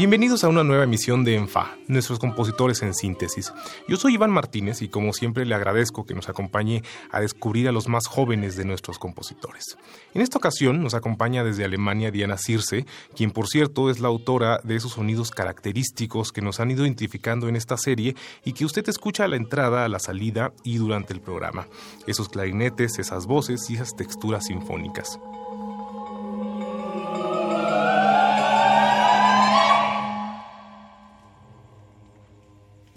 Bienvenidos a una nueva emisión de ENFA, nuestros compositores en síntesis. Yo soy Iván Martínez y como siempre le agradezco que nos acompañe a descubrir a los más jóvenes de nuestros compositores. En esta ocasión nos acompaña desde Alemania Diana Circe, quien por cierto es la autora de esos sonidos característicos que nos han ido identificando en esta serie y que usted escucha a la entrada, a la salida y durante el programa. Esos clarinetes, esas voces y esas texturas sinfónicas.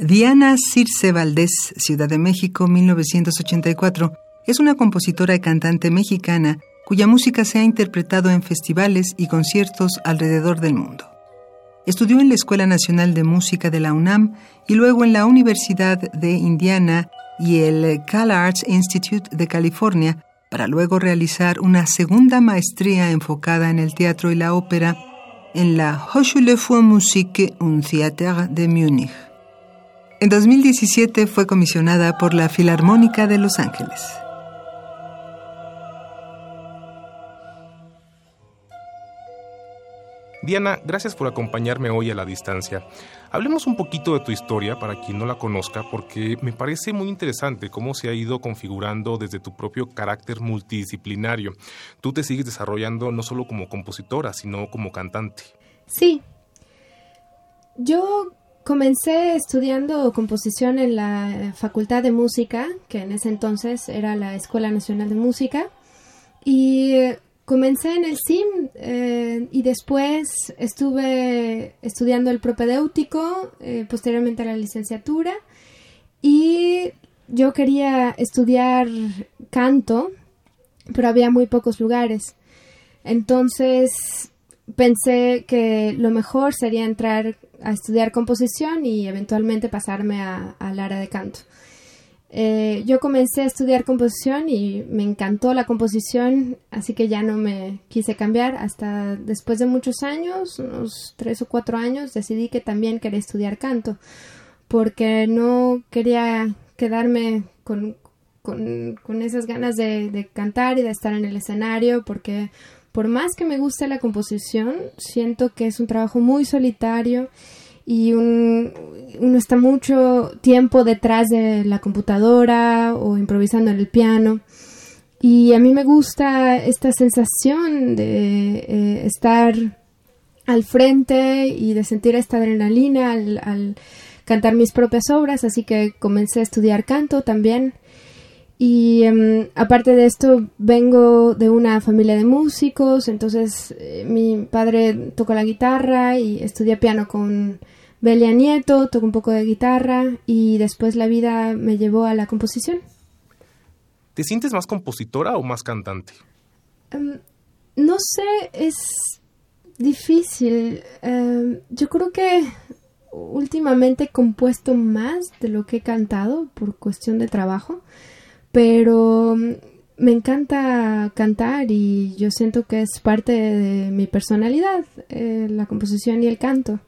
Diana Circe Valdés, Ciudad de México, 1984, es una compositora y cantante mexicana cuya música se ha interpretado en festivales y conciertos alrededor del mundo. Estudió en la Escuela Nacional de Música de la UNAM y luego en la Universidad de Indiana y el Cal Arts Institute de California, para luego realizar una segunda maestría enfocada en el teatro y la ópera en la Hochschule für Musik und Theater de Múnich. En 2017 fue comisionada por la Filarmónica de Los Ángeles. Diana, gracias por acompañarme hoy a la distancia. Hablemos un poquito de tu historia para quien no la conozca, porque me parece muy interesante cómo se ha ido configurando desde tu propio carácter multidisciplinario. Tú te sigues desarrollando no solo como compositora, sino como cantante. Sí. Yo Comencé estudiando composición en la Facultad de Música, que en ese entonces era la Escuela Nacional de Música, y comencé en el CIM eh, y después estuve estudiando el propedéutico, eh, posteriormente la licenciatura, y yo quería estudiar canto, pero había muy pocos lugares. Entonces pensé que lo mejor sería entrar a estudiar composición y eventualmente pasarme al área de canto. Eh, yo comencé a estudiar composición y me encantó la composición, así que ya no me quise cambiar. Hasta después de muchos años, unos tres o cuatro años, decidí que también quería estudiar canto, porque no quería quedarme con, con, esas ganas de, de cantar y de estar en el escenario, porque por más que me guste la composición, siento que es un trabajo muy solitario y uno está mucho tiempo detrás de la computadora o improvisando en el piano. Y a mí me gusta esta sensación de eh, estar al frente y de sentir esta adrenalina al, al, cantar mis propias obras, así que comencé a estudiar canto también y em, aparte de esto, vengo de una familia de músicos, entonces eh, mi padre tocó la guitarra y estudié piano con Belia Nieto, toco un poco de guitarra y después la vida me llevó a la composición. ¿Te sientes más compositora o más cantante? Em, no sé, es difícil. Em, yo creo que últimamente he compuesto más de lo que he cantado por cuestión de trabajo pero mm, me encanta cantar y yo siento que es parte de mi personalidad, eh, la composición y el canto.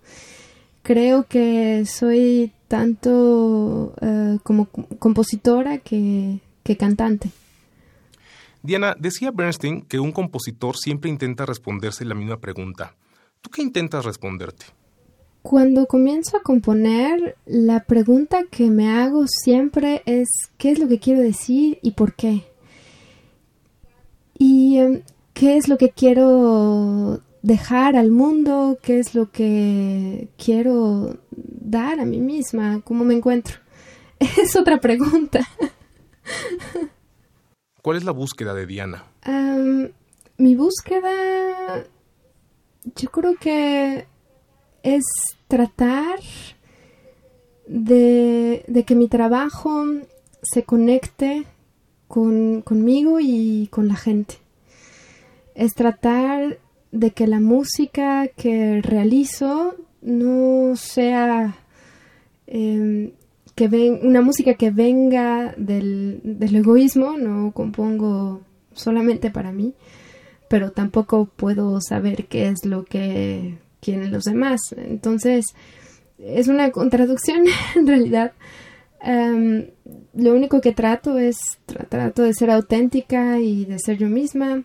Creo que soy tanto eh, como compositora que, que cantante. Diana, decía Bernstein que un compositor siempre intenta responderse la misma pregunta. ¿Tú qué intentas responderte? Cuando comienzo a componer, la pregunta que me hago siempre es ¿qué es lo que quiero decir y por qué? ¿Y em, qué es lo que quiero dejar al mundo? ¿Qué es lo que quiero dar a mí misma? ¿Cómo me encuentro? Es otra pregunta. ¿Cuál es la búsqueda de Diana? mi búsqueda, yo creo que es tratar de, que mi trabajo se conecte con, conmigo y con la gente. Es tratar de que la música que realizo no sea em, que una música que venga del, del egoísmo, no compongo solamente para mí, pero tampoco puedo saber qué es lo que quieren los demás. Entonces, es una contradicción en realidad. Em, lo único que trato es trato de ser auténtica y de ser yo misma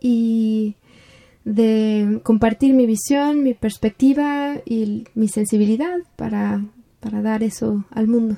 y de compartir mi visión, mi perspectiva y mi sensibilidad para, para dar eso al mundo.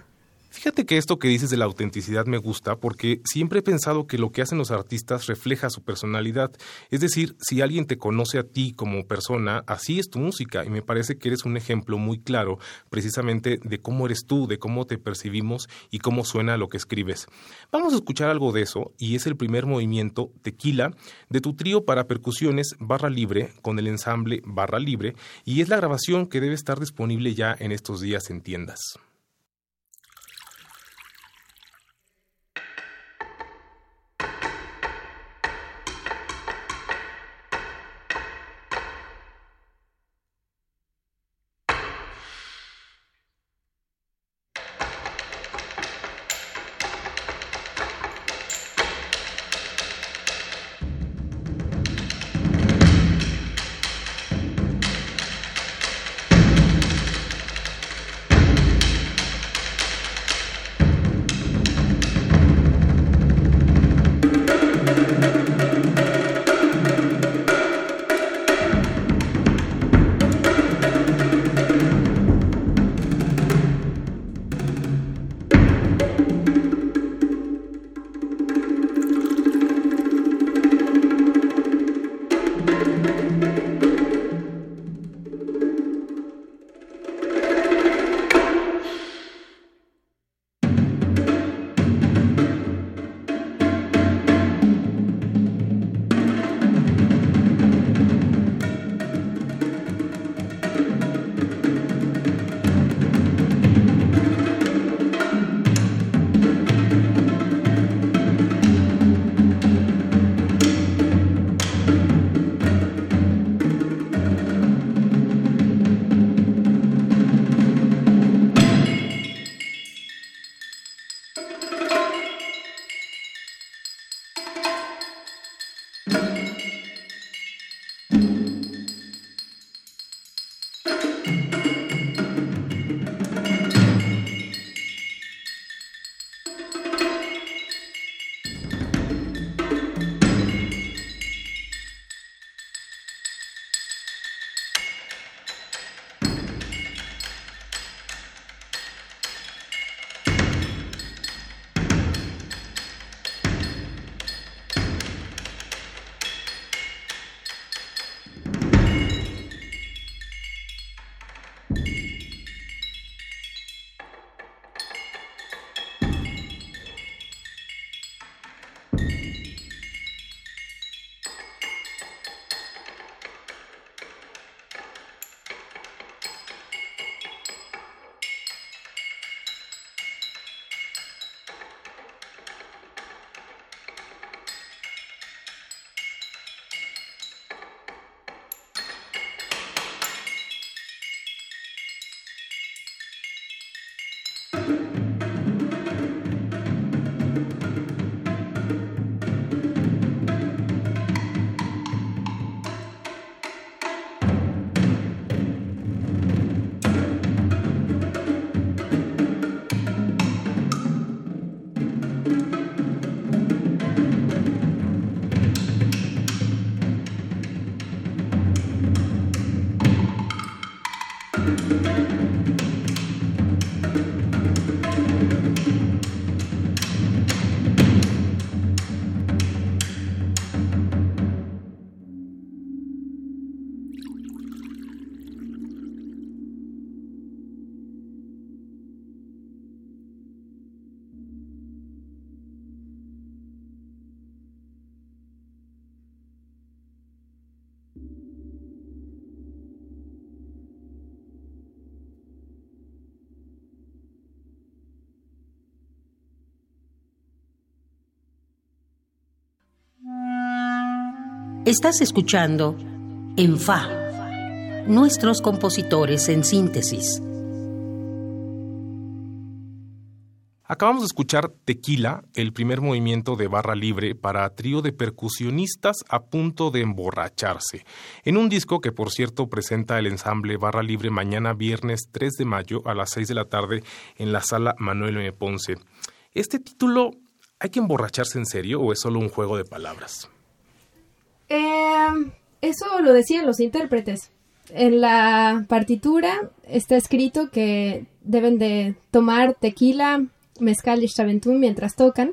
Fíjate que esto que dices de la autenticidad me gusta porque siempre he pensado que lo que hacen los artistas refleja su personalidad. Es decir, si alguien te conoce a ti como persona, así es tu música y me parece que eres un ejemplo muy claro precisamente de cómo eres tú, de cómo te percibimos y cómo suena lo que escribes. Vamos a escuchar algo de eso y es el primer movimiento Tequila de tu trío para percusiones Barra Libre con el ensamble Barra Libre y es la grabación que debe estar disponible ya en estos días en tiendas. Estás escuchando En Fa, nuestros compositores en síntesis. Acabamos de escuchar Tequila, el primer movimiento de barra libre para trío de percusionistas a punto de emborracharse, en un disco que por cierto presenta el ensamble Barra Libre mañana viernes 3 de mayo a las 6 de la tarde en la sala Manuel M. Ponce. Este título, ¿hay que emborracharse en serio o es solo un juego de palabras? Eh, eso lo decían los intérpretes. En la partitura está escrito que deben de tomar tequila, mezcal y chaventún mientras tocan.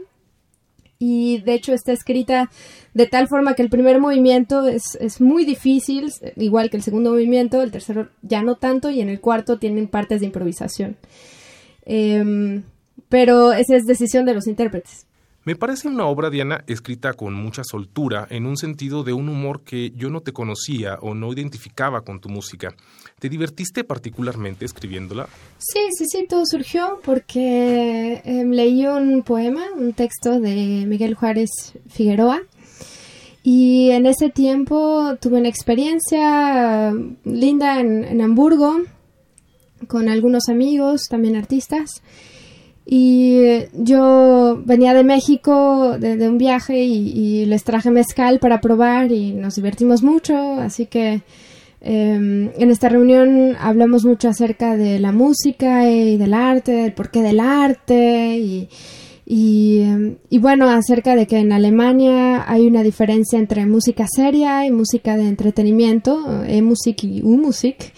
Y de hecho está escrita de tal forma que el primer movimiento es, es, muy difícil, igual que el segundo movimiento, el tercero ya no tanto, y en el cuarto tienen partes de improvisación. Eh, pero esa es decisión de los intérpretes. Me parece una obra, Diana, escrita con mucha soltura, en un sentido de un humor que yo no te conocía o no identificaba con tu música. ¿Te divertiste particularmente escribiéndola? Sí, sí, sí, todo surgió porque eh, leí un poema, un texto de Miguel Juárez Figueroa. Y en ese tiempo tuve una experiencia linda en, en Hamburgo con algunos amigos, también artistas. Y yo venía de México de, un viaje y, les traje mezcal para probar y nos divertimos mucho. Así que eh, en esta reunión hablamos mucho acerca de la música y del arte, del porqué del arte y, y, y, bueno, acerca de que en Alemania hay una diferencia entre música seria y música de entretenimiento, E-Musik y U-Musik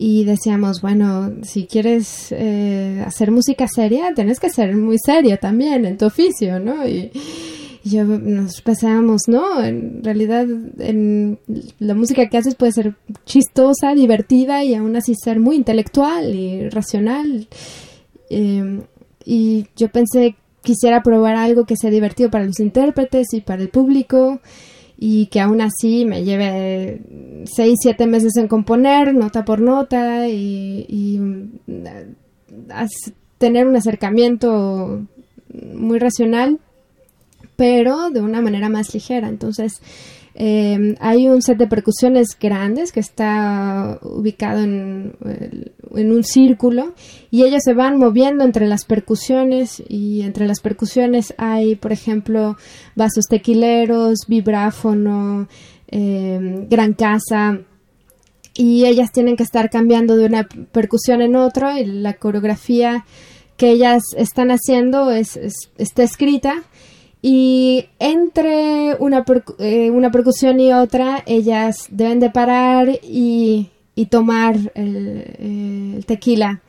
y decíamos, bueno, si quieres eh, hacer música seria, tienes que ser muy serio también en tu oficio, ¿no? Y, yo nos pensábamos, no, en realidad en la música que haces puede ser chistosa, divertida y aún así ser muy intelectual y racional. Eh, y yo pensé, quisiera probar algo que sea divertido para los intérpretes y para el público y que aún así me lleve seis, siete meses en componer, nota por nota, y, y tener un acercamiento muy racional, pero de una manera más ligera. Entonces, eh, hay un set de percusiones grandes que está ubicado en, un círculo y ellos se van moviendo entre las percusiones y entre las percusiones hay, por ejemplo, vasos tequileros, vibráfono, eh, gran casa y ellas tienen que estar cambiando de una percusión en otra y la coreografía que ellas están haciendo es, es está escrita y entre una, eh, una percusión y otra, ellas deben de parar y, y tomar el, el, tequila.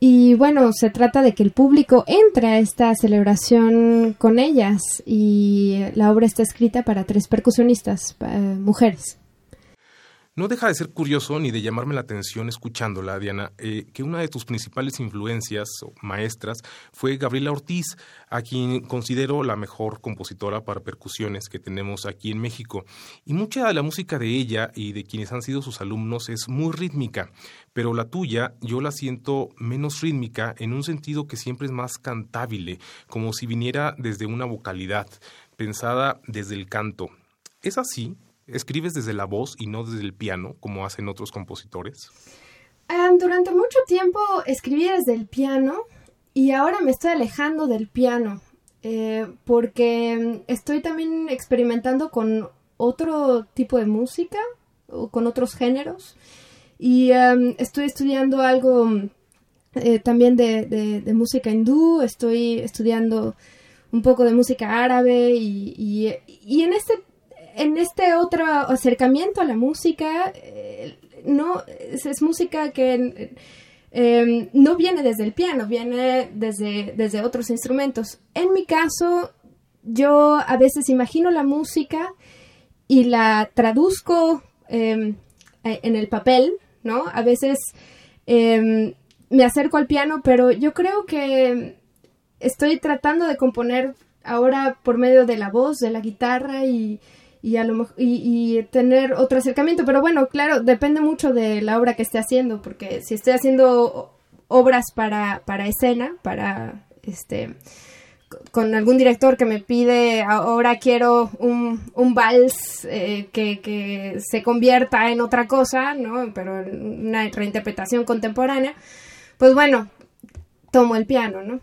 Y bueno, se trata de que el público entre a esta celebración con ellas y la obra está escrita para tres percusionistas, eh, mujeres. No deja de ser curioso ni de llamarme la atención escuchándola, Diana, eh, que una de tus principales influencias o maestras fue Gabriela Ortiz, a quien considero la mejor compositora para percusiones que tenemos aquí en México. Y mucha de la música de ella y de quienes han sido sus alumnos es muy rítmica, pero la tuya yo la siento menos rítmica en un sentido que siempre es más cantable, como si viniera desde una vocalidad, pensada desde el canto. ¿Es así? ¿Escribes desde la voz y no desde el piano, como hacen otros compositores? Um, durante mucho tiempo escribí desde el piano y ahora me estoy alejando del piano eh, porque estoy también experimentando con otro tipo de música o con otros géneros y um, estoy estudiando algo eh, también de, de, de, música hindú, estoy estudiando un poco de música árabe y, y, y en este en este otro acercamiento a la música, eh, no es, música que eh, no viene desde el piano, viene desde, desde otros instrumentos. En mi caso, yo a veces imagino la música y la traduzco eh, en el papel, ¿no? A veces em, me acerco al piano, pero yo creo que estoy tratando de componer ahora por medio de la voz, de la guitarra y y, a lo, y, y, tener otro acercamiento. Pero bueno, claro, depende mucho de la obra que esté haciendo, porque si estoy haciendo obras para, para escena, para este con algún director que me pide ahora quiero un, un vals eh, que, que, se convierta en otra cosa, ¿no? Pero una reinterpretación contemporánea, pues bueno, tomo el piano, ¿no?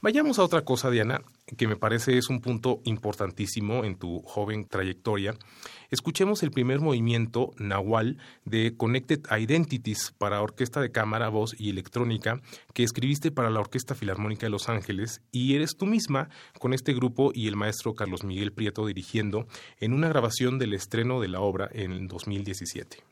Vayamos a otra cosa, Diana, que me parece es un punto importantísimo en tu joven trayectoria. Escuchemos el primer movimiento Nahual de Connected Identities para orquesta de cámara, voz y electrónica que escribiste para la Orquesta Filarmónica de Los Ángeles y eres tú misma con este grupo y el maestro Carlos Miguel Prieto dirigiendo en una grabación del estreno de la obra en 2017.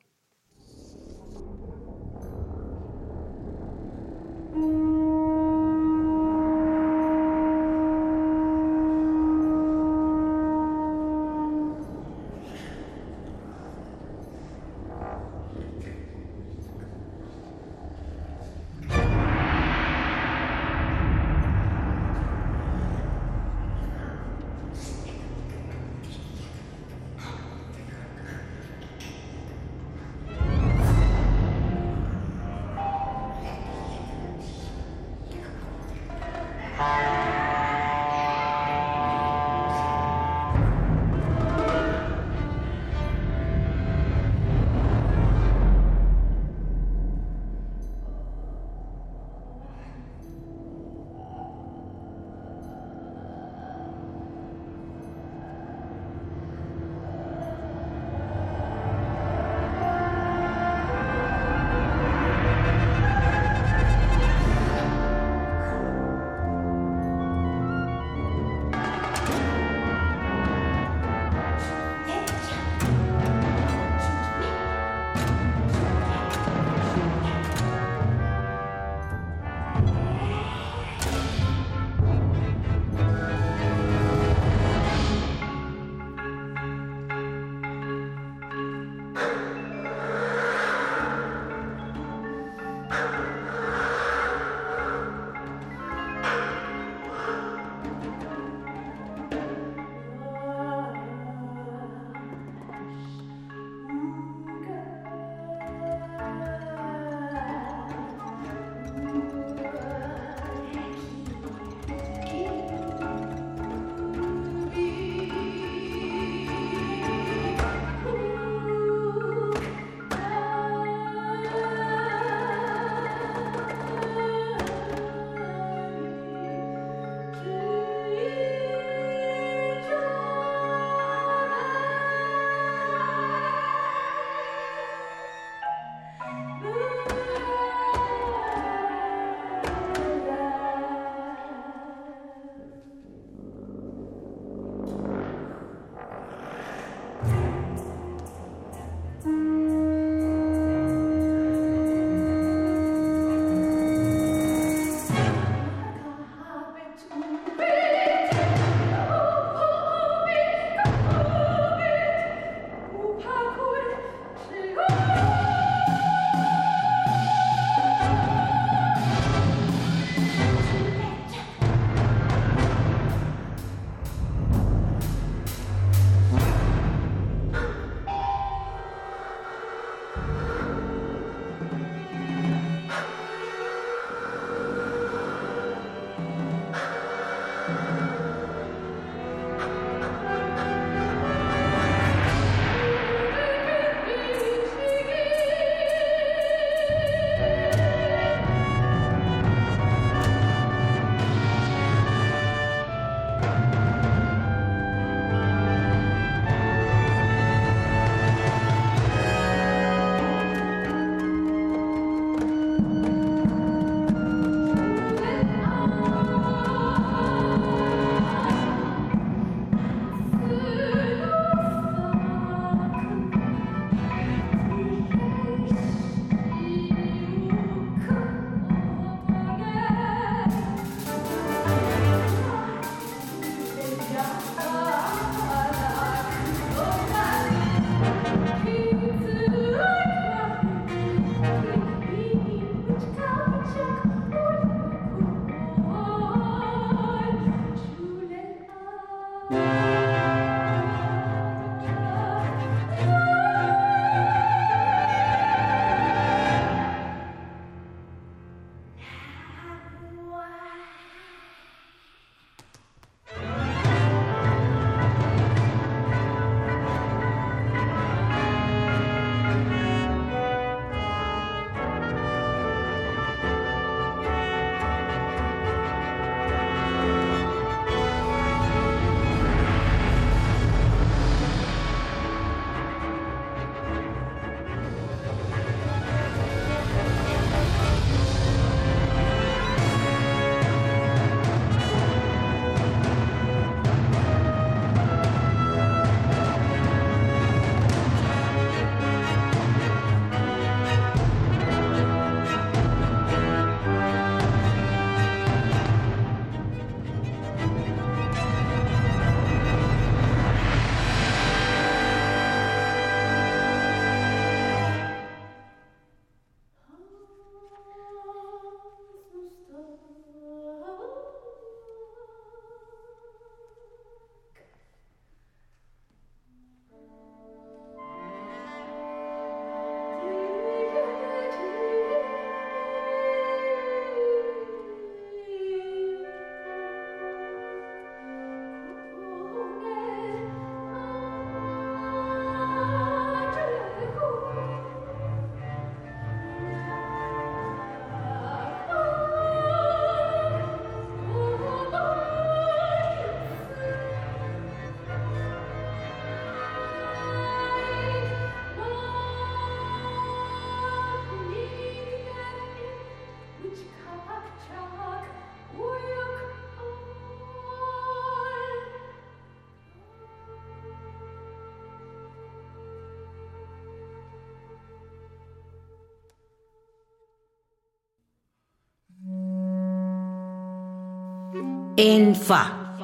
En Fa.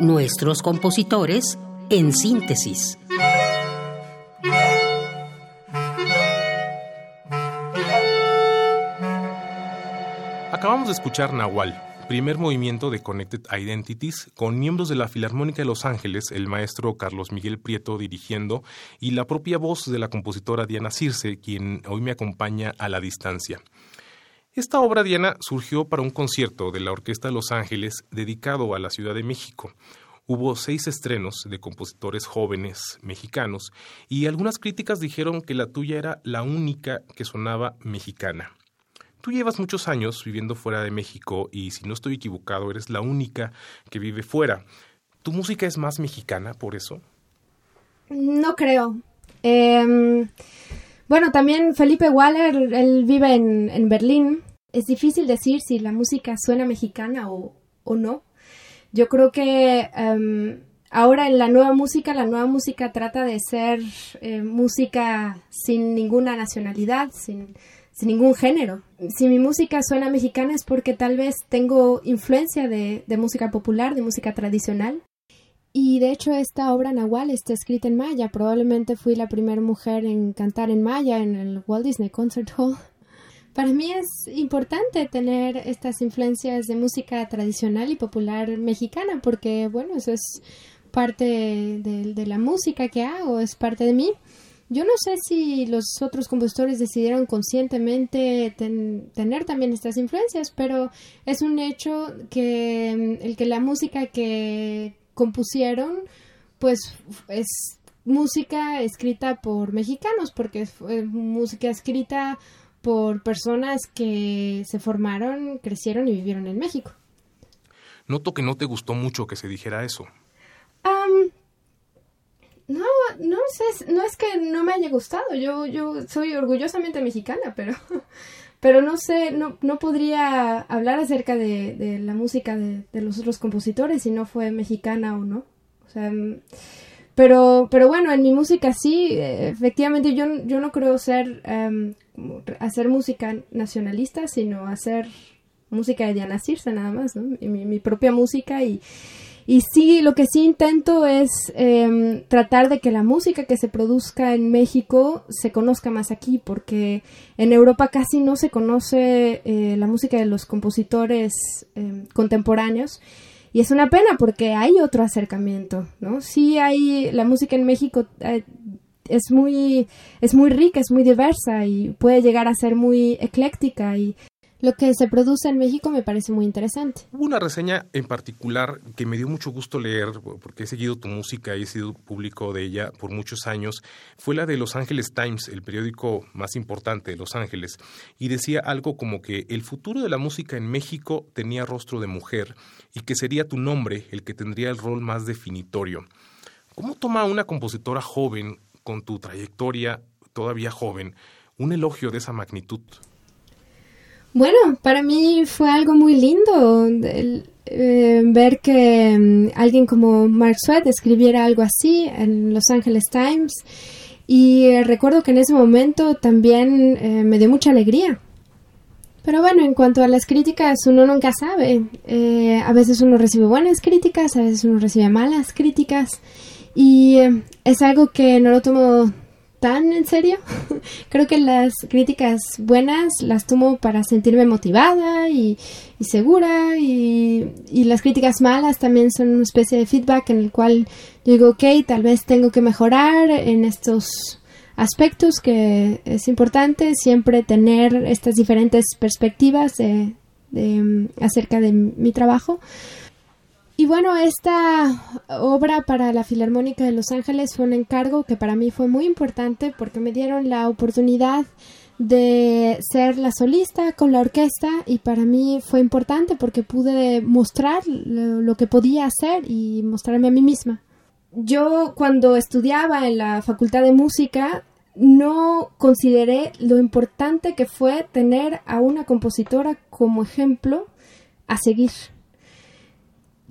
Nuestros compositores en síntesis. Acabamos de escuchar Nahual, primer movimiento de Connected Identities, con miembros de la Filarmónica de Los Ángeles, el maestro Carlos Miguel Prieto dirigiendo, y la propia voz de la compositora Diana Circe, quien hoy me acompaña a la distancia. Esta obra, Diana, surgió para un concierto de la Orquesta de Los Ángeles dedicado a la Ciudad de México. Hubo seis estrenos de compositores jóvenes mexicanos y algunas críticas dijeron que la tuya era la única que sonaba mexicana. Tú llevas muchos años viviendo fuera de México y si no estoy equivocado eres la única que vive fuera. ¿Tu música es más mexicana por eso? No creo. Em, bueno, también Felipe Waller, él vive en, Berlín. Es difícil decir si la música suena mexicana o, no. Yo creo que em, ahora en la nueva música, la nueva música trata de ser eh, música sin ninguna nacionalidad, sin, sin ningún género. Si mi música suena mexicana es porque tal vez tengo influencia de, música popular, de música tradicional. Y de hecho esta obra Nahual está escrita en maya. Probablemente fui la primera mujer en cantar en maya en el Walt Disney Concert Hall. Para mí es importante tener estas influencias de música tradicional y popular mexicana porque, bueno, eso es parte de, la música que hago, es parte de mí. Yo no sé si los otros compositores decidieron conscientemente tener también estas influencias, pero es un hecho que mm, el que la música que compusieron, pues es música escrita por mexicanos, porque es música escrita por personas que se formaron, crecieron y vivieron en México. Noto que no te gustó mucho que se dijera eso. No, no sé, no es que no me haya gustado, yo, yo soy orgullosamente mexicana, pero, pero no sé, no, no podría hablar acerca de, la música de, los otros compositores si no fue mexicana o no. O sea, mm, pero, pero bueno, en mi música sí, efectivamente yo, yo no creo ser, em, hacer música nacionalista, sino hacer música de Diana Circe nada más, ¿no? Mi, mi propia música y y sí, lo que sí intento es em, tratar de que la música que se produzca en México se conozca más aquí, porque en Europa casi no se conoce eh, la música de los compositores em, contemporáneos. Y es una pena porque hay otro acercamiento, ¿no? Sí hay, la música en México eh, es muy, es muy rica, es muy diversa y puede llegar a ser muy ecléctica y lo que se produce en México me parece muy interesante. Hubo una reseña en particular que me dio mucho gusto leer, porque he seguido tu música y he sido público de ella por muchos años. Fue la de Los Angeles Times, el periódico más importante de Los Ángeles, y decía algo como que el futuro de la música en México tenía rostro de mujer y que sería tu nombre el que tendría el rol más definitorio. ¿Cómo toma una compositora joven, con tu trayectoria todavía joven, un elogio de esa magnitud? Bueno, para mí fue algo muy lindo eh, ver que mm, alguien como Mark Sweat escribiera algo así en Los Angeles Times. Y eh, recuerdo que en ese momento también eh, me dio mucha alegría. Pero bueno, en cuanto a las críticas, uno nunca sabe. a veces uno recibe buenas críticas, a veces uno recibe malas críticas. Y es algo que no lo tomo tan en serio. Creo que las críticas buenas las tomo para sentirme motivada y, segura y, las críticas malas también son una especie de feedback en el cual digo, ok, tal vez tengo que mejorar en estos aspectos que es importante siempre tener estas diferentes perspectivas de, acerca de mi trabajo. Y bueno, esta obra para la Filarmónica de Los Ángeles fue un encargo que para mí fue muy importante porque me dieron la oportunidad de ser la solista con la orquesta y para mí fue importante porque pude mostrar lo, que podía hacer y mostrarme a mí misma. Yo cuando estudiaba en la Facultad de Música no consideré lo importante que fue tener a una compositora como ejemplo a seguir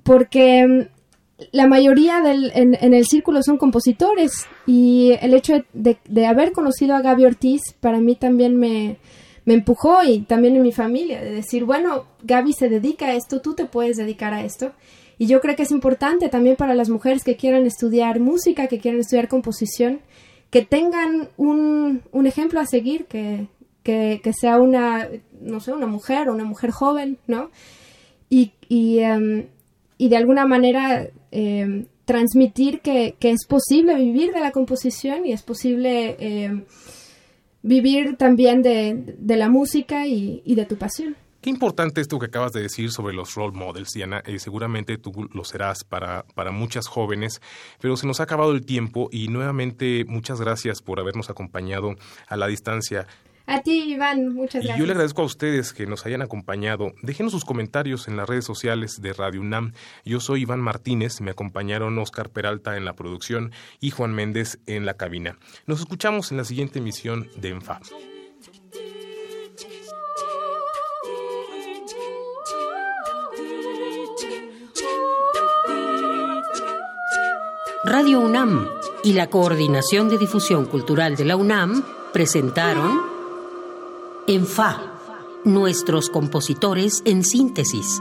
porque mm, la mayoría del, en, el círculo son compositores y el hecho de, haber conocido a Gaby Ortiz para mí también me, me empujó y también en mi familia, de decir, bueno, Gaby se dedica a esto, tú te puedes dedicar a esto. Y yo creo que es importante también para las mujeres que quieran estudiar música, que quieran estudiar composición, que tengan un, un ejemplo a seguir, que, que, sea una, no sé, una mujer o una mujer joven, ¿no? Y, y, em, y de alguna manera em, transmitir que, que, es posible vivir de la composición y es posible em, vivir también de, de la música y, y, de tu pasión. Qué importante esto que acabas de decir sobre los role models, Diana. Eh, seguramente tú lo serás para, para muchas jóvenes, pero se nos ha acabado el tiempo y nuevamente muchas gracias por habernos acompañado a la distancia. A ti, Iván, muchas gracias. Y yo le agradezco a ustedes que nos hayan acompañado. Déjenos sus comentarios en las redes sociales de Radio UNAM. Yo soy Iván Martínez, me acompañaron Oscar Peralta en la producción y Juan Méndez en la cabina. Nos escuchamos en la siguiente emisión de ENFA. Radio UNAM y la Coordinación de Difusión Cultural de la UNAM presentaron en Fa, nuestros compositores en síntesis.